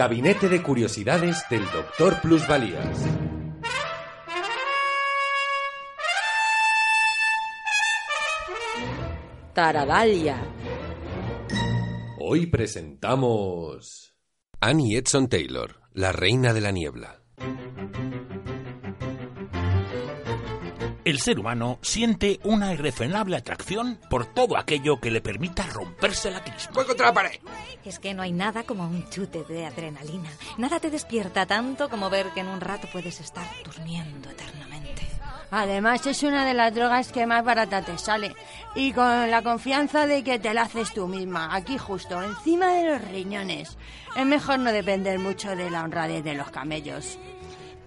Gabinete de Curiosidades del Doctor Plusvalías. Taradalia. Hoy presentamos... Annie Edson Taylor, la reina de la niebla. El ser humano siente una irrefrenable atracción por todo aquello que le permita romperse la crisma. ¡Voy contra la pared! Es que no hay nada como un chute de adrenalina. Nada te despierta tanto como ver que en un rato puedes estar durmiendo eternamente. Además es una de las drogas que más barata te sale. Y con la confianza de que te la haces tú misma, aquí justo, encima de los riñones. Es mejor no depender mucho de la honradez de los camellos.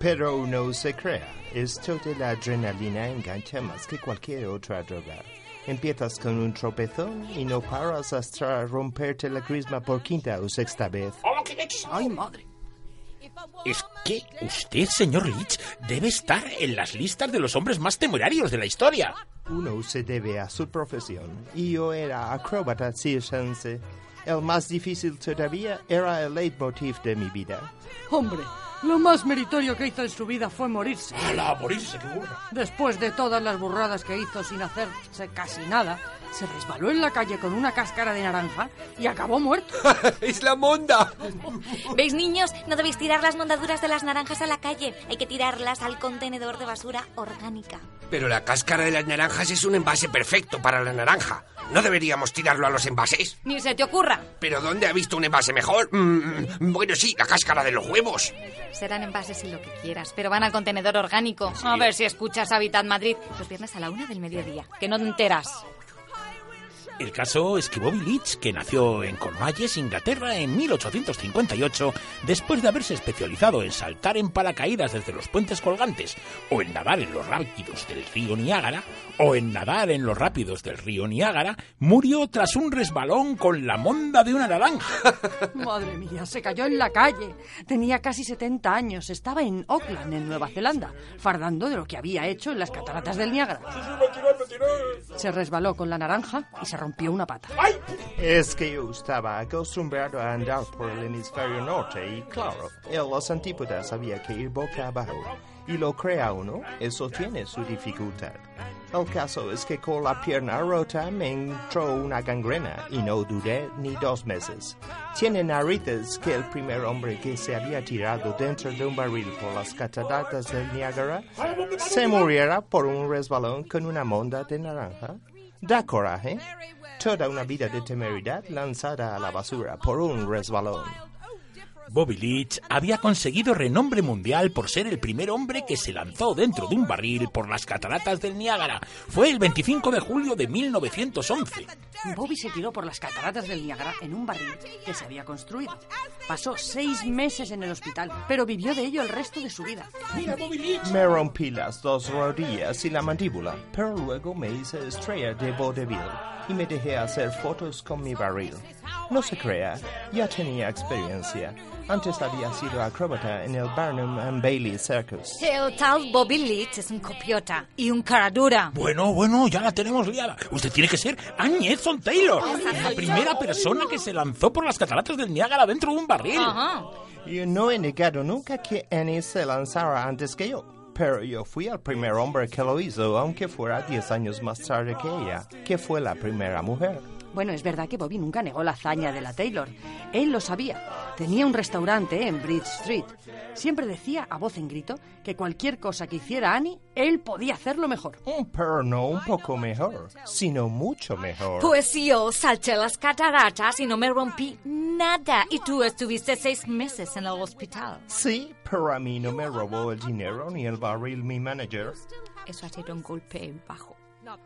Pero no se crea, esto de la adrenalina engancha más que cualquier otra droga. Empiezas con un tropezón y no paras hasta romperte la crisma por quinta o sexta vez. ¡Ay, madre! Es que usted, señor Rich, debe estar en las listas de los hombres más temerarios de la historia. Uno se debe a su profesión y yo era acróbata circense. El más difícil todavía era el leitmotiv de mi vida. Hombre, lo más meritorio que hizo en su vida fue morirse. ¡Hala, morirse, qué burra! Después de todas las burradas que hizo sin hacerse casi nada, se resbaló en la calle con una cáscara de naranja y acabó muerto. ¡Es la monda! ¿Veis, niños? No debéis tirar las mondaduras de las naranjas a la calle. Hay que tirarlas al contenedor de basura orgánica. Pero la cáscara de las naranjas es un envase perfecto para la naranja. ¿No deberíamos tirarlo a los envases? Ni se te ocurra. ¿Pero dónde ha visto un envase mejor? Mm, bueno, sí, la cáscara de los huevos. Serán envases y lo que quieras, pero van al contenedor orgánico. A ver si escuchas Habitat Madrid los viernes a la una del mediodía. Que no te enteras. El caso es que Bobby Leach, que nació en Cornwallis, Inglaterra, en 1858, después de haberse especializado en saltar en paracaídas desde los puentes colgantes, o en nadar en los rápidos del río Niágara, o en nadar en los rápidos del río Niágara, murió tras un resbalón con la monda de una naranja. Madre mía, se cayó en la calle. Tenía casi 70 años. Estaba en Auckland, en Nueva Zelanda, fardando de lo que había hecho en las cataratas del Niágara. Se resbaló con la naranja y se rompió una pata. Es que yo estaba acostumbrado a andar por el hemisferio norte y claro, en los antípodas había que ir boca abajo. Y lo crea uno, eso tiene su dificultad. El caso es que con la pierna rota me entró una gangrena y no dudé ni dos meses. Tiene narices que el primer hombre que se había tirado dentro de un barril por las cataratas del Niágara se muriera por un resbalón con una monda de naranja. Da coraje. Toda una vida de temeridad lanzada a la basura por un resbalón. Bobby Leach había conseguido renombre mundial por ser el primer hombre que se lanzó dentro de un barril por las cataratas del Niágara. Fue el 25 de julio de 1911. Bobby se tiró por las cataratas del Niágara en un barril que se había construido. Pasó seis meses en el hospital, pero vivió de ello el resto de su vida. ¡Mira, Bobby Leach! Me rompí las dos rodillas y la mandíbula, pero luego me hice estrella de vodevil y me dejé hacer fotos con mi barril. No se crea, ya tenía experiencia. Antes había sido acróbata en el Barnum and Bailey Circus. El tal Bobby Leach es un copiota y un cara dura. Bueno, bueno, ya la tenemos liada. Usted tiene que ser Annie Edson Taylor, la primera persona que se lanzó por las cataratas del Niágara dentro de un barril. Ajá. Yo no he negado nunca que Annie se lanzara antes que yo. Pero yo fui el primer hombre que lo hizo, aunque fuera 10 años más tarde que ella, que fue la primera mujer. Bueno, es verdad que Bobby nunca negó la hazaña de la Taylor. Él lo sabía. Tenía un restaurante en Bridge Street. Siempre decía a voz en grito que cualquier cosa que hiciera Annie, él podía hacerlo mejor. Pero no un poco mejor, sino mucho mejor. Pues yo salté las cataratas y no me rompí nada. Y tú estuviste seis meses en el hospital. Sí, pero a mí no me robó el dinero ni el barril mi manager. Eso ha sido un golpe bajo.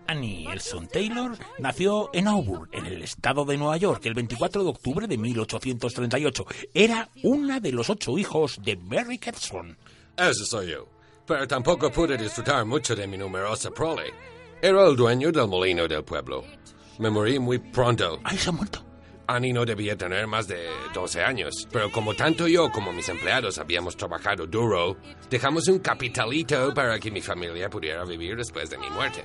Annie Elson Taylor nació en Auburn, en el estado de Nueva York, el 24 de octubre de 1838. Era una de los ocho hijos de Mary Ketson. Ese soy yo. Pero tampoco pude disfrutar mucho de mi numerosa prole. Era el dueño del molino del pueblo. Me morí muy pronto. ¡Ay, se ha muerto! Annie no debía tener más de 12 años, pero como tanto yo como mis empleados habíamos trabajado duro, dejamos un capitalito para que mi familia pudiera vivir después de mi muerte.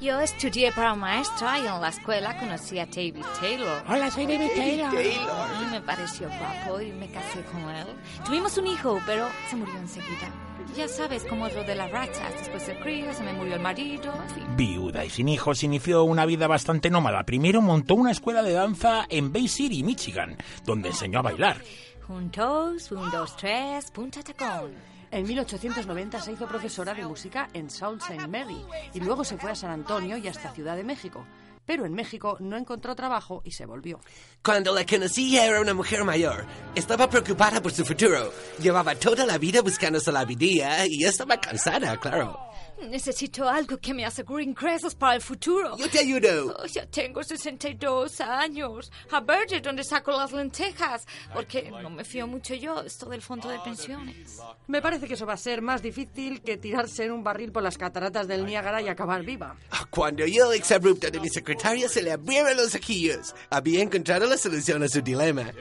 Yo estudié para maestra y en la escuela conocí a David Taylor. Hola, soy David Taylor. Y me pareció guapo y me casé con él. Tuvimos un hijo, pero se murió enseguida. Ya sabes cómo es lo de las ratas. Después del crío, se me murió el marido, en fin. Viuda y sin hijos, inició una vida bastante nómada. Primero montó una escuela de danza en Bay City, Michigan, donde enseñó a bailar. Juntos, un, dos, tres, punta tacón. En 1890 se hizo profesora de música en Sault Ste. Mary y luego se fue a San Antonio y hasta Ciudad de México. Pero en México no encontró trabajo y se volvió. Cuando la conocí era una mujer mayor. Estaba preocupada por su futuro. Llevaba toda la vida buscándose la vida y estaba cansada, claro. Necesito algo que me asegure ingresos para el futuro. Yo te ayudo. Oh, ya tengo 62 años. A ver de dónde saco las lentejas. Porque no me fío mucho yo esto del fondo de pensiones. Me parece que eso va a ser más difícil que tirarse en un barril por las cataratas del Niágara y acabar viva. Cuando yo exabrupto de mi secretaria se le abrieron los ojillos, había encontrado la solución a su dilema.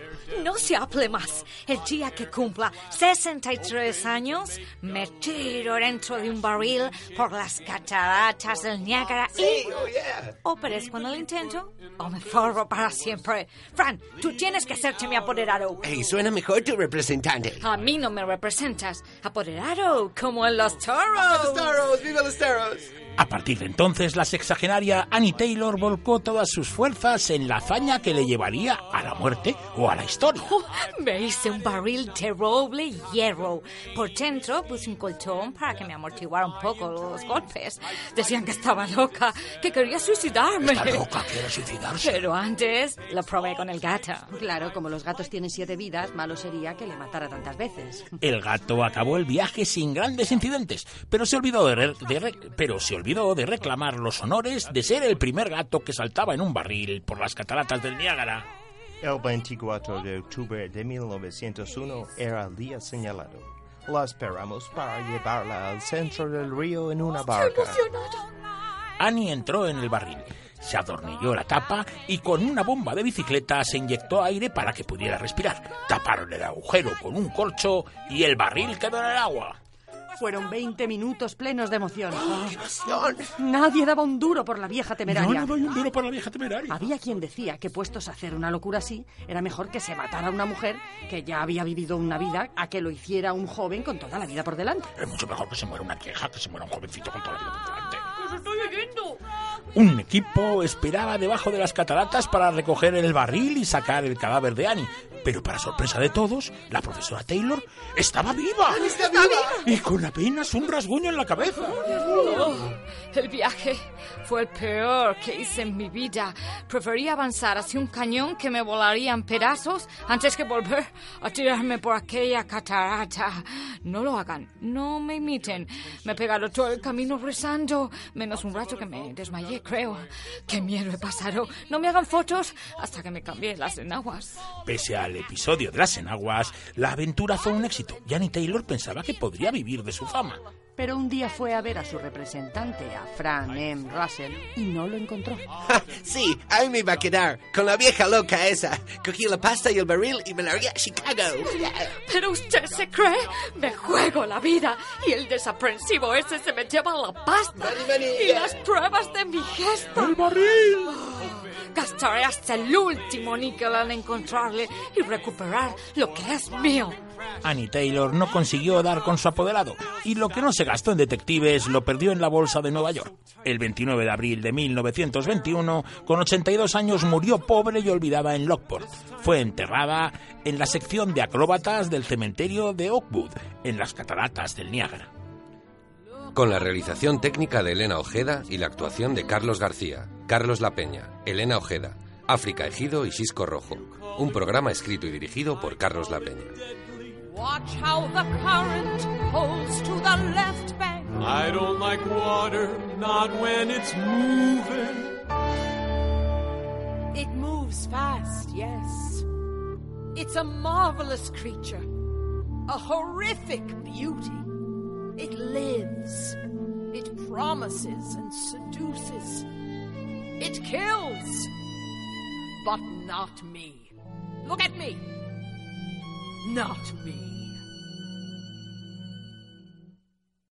No se hable más. El día que cumpla 63 años, me tiro dentro de un barril por las cataratas del Niágara y... oh yeah. O perezco en el intento, o me forro para siempre. Fran, tú tienes que hacerte mi apoderado. Hey, suena mejor tu representante. A mí no me representas. Apoderado, como en los toros. ¡Los toros! ¡Viva los toros! A partir de entonces, la sexagenaria Annie Taylor volcó todas sus fuerzas en la hazaña que le llevaría a la muerte o a la historia. Oh, me hice un barril de roble y hierro. Por dentro puse un colchón para que me amortiguara un poco los golpes. Decían que estaba loca, que quería suicidarme. Está loca, quiere suicidarse. Pero antes lo probé con el gato. Claro, como los gatos tienen siete vidas, malo sería que le matara tantas veces. El gato acabó el viaje sin grandes incidentes, pero se olvidó de, re- de re- pero se olvidó de reclamar los honores de ser el primer gato que saltaba en un barril por las cataratas del Niágara. El 24 de octubre de 1901 era el día señalado. La esperamos para llevarla al centro del río en una barca. Annie entró en el barril, se adornilló la tapa y con una bomba de bicicleta se inyectó aire para que pudiera respirar. Taparon el agujero con un corcho y el barril quedó en el agua. Fueron 20 minutos plenos de emoción. Nadie daba un duro por la vieja temeraria. No, no doy un duro por la vieja temeraria. Había quien decía que puestos a hacer una locura así, era mejor que se matara una mujer que ya había vivido una vida a que lo hiciera un joven con toda la vida por delante. Es mucho mejor que se muera una vieja que se muera un jovencito con toda la vida por delante. Un equipo esperaba debajo de las cataratas para recoger el barril y sacar el cadáver de Annie. Pero para sorpresa de todos, la profesora Taylor estaba viva. ¡Está viva! Y con apenas un rasguño en la cabeza. Oh, el viaje fue el peor que hice en mi vida. Prefería avanzar hacia un cañón que me volaría en pedazos antes que volver a tirarme por aquella catarata. No lo hagan, no me imiten. Me he pegado todo el camino rezando, menos un rato que me desmayé, creo. Qué miedo he pasado. No me hagan fotos hasta que me cambié las enaguas. Pese al episodio de las enaguas, la aventura fue un éxito. y Annie Taylor pensaba que podría vivir de su fama. Pero un día fue a ver a su representante, a Fran M. Russell, y no lo encontró. Ja, Sí, ahí me iba a quedar con la vieja loca esa. Cogí la pasta y el barril y me largué a Chicago. Pero usted se cree, me juego la vida y el desaprensivo ese se me lleva la pasta y las pruebas de mi gesto. ¡El barril! Gastaré hasta el último níquel en encontrarle y recuperar lo que es mío. Annie Taylor no consiguió dar con su apoderado y lo que no se gastó en detectives lo perdió en la bolsa de Nueva York. El 29 de abril de 1921, con 82 años, murió pobre y olvidada en Lockport. Fue enterrada en la sección de acróbatas del cementerio de Oakwood, en las cataratas del Niágara. Con la realización técnica de Elena Ojeda y la actuación de Carlos García, Carlos La Peña, Elena Ojeda, África Ejido y Cisco Rojo. Un programa escrito y dirigido por Carlos La Peña. Watch how the current pulls to the left bank. I don't like water, not when it's moving. It moves fast, yes. It's a marvelous creature, a horrific beauty. It lives, it promises and seduces, it kills. But not me. Look at me. Not me.